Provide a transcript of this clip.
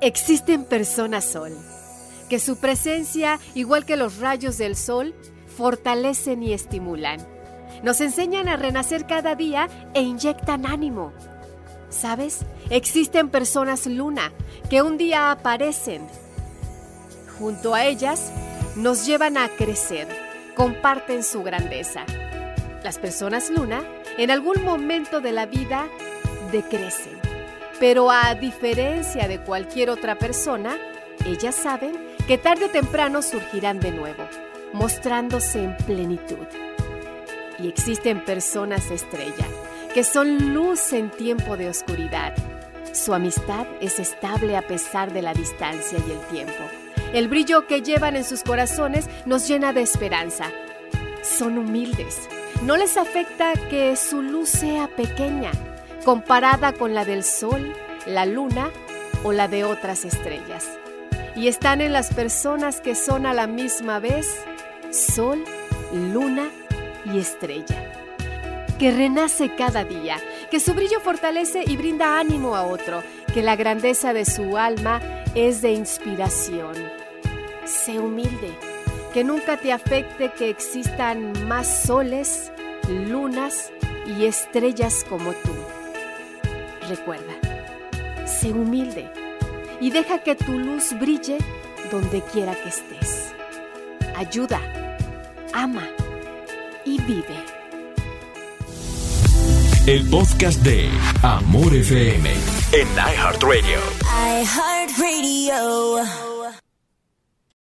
Existen personas sol, que su presencia, igual que los rayos del sol, fortalecen y estimulan. Nos enseñan a renacer cada día e inyectan ánimo. ¿Sabes? Existen personas luna que un día aparecen. Junto a ellas nos llevan a crecer, comparten su grandeza. Las personas luna en algún momento de la vida decrecen, pero a diferencia de cualquier otra persona, ellas saben que tarde o temprano surgirán de nuevo, mostrándose en plenitud. Y existen personas estrella, que son luz en tiempo de oscuridad. Su amistad es estable a pesar de la distancia y el tiempo. El brillo que llevan en sus corazones nos llena de esperanza. Son humildes. No les afecta que su luz sea pequeña, comparada con la del sol, la luna o la de otras estrellas. Y están en las personas que son a la misma vez sol, luna y estrella. Que renace cada día, que su brillo fortalece y brinda ánimo a otro, que la grandeza de su alma es de inspiración. Sé humilde, que nunca te afecte que existan más soles, lunas y estrellas como tú. Recuerda, sé humilde y deja que tu luz brille donde quiera que estés. Ayuda, ama y vive. El podcast de Amor FM en iHeartRadio. iHeartRadio.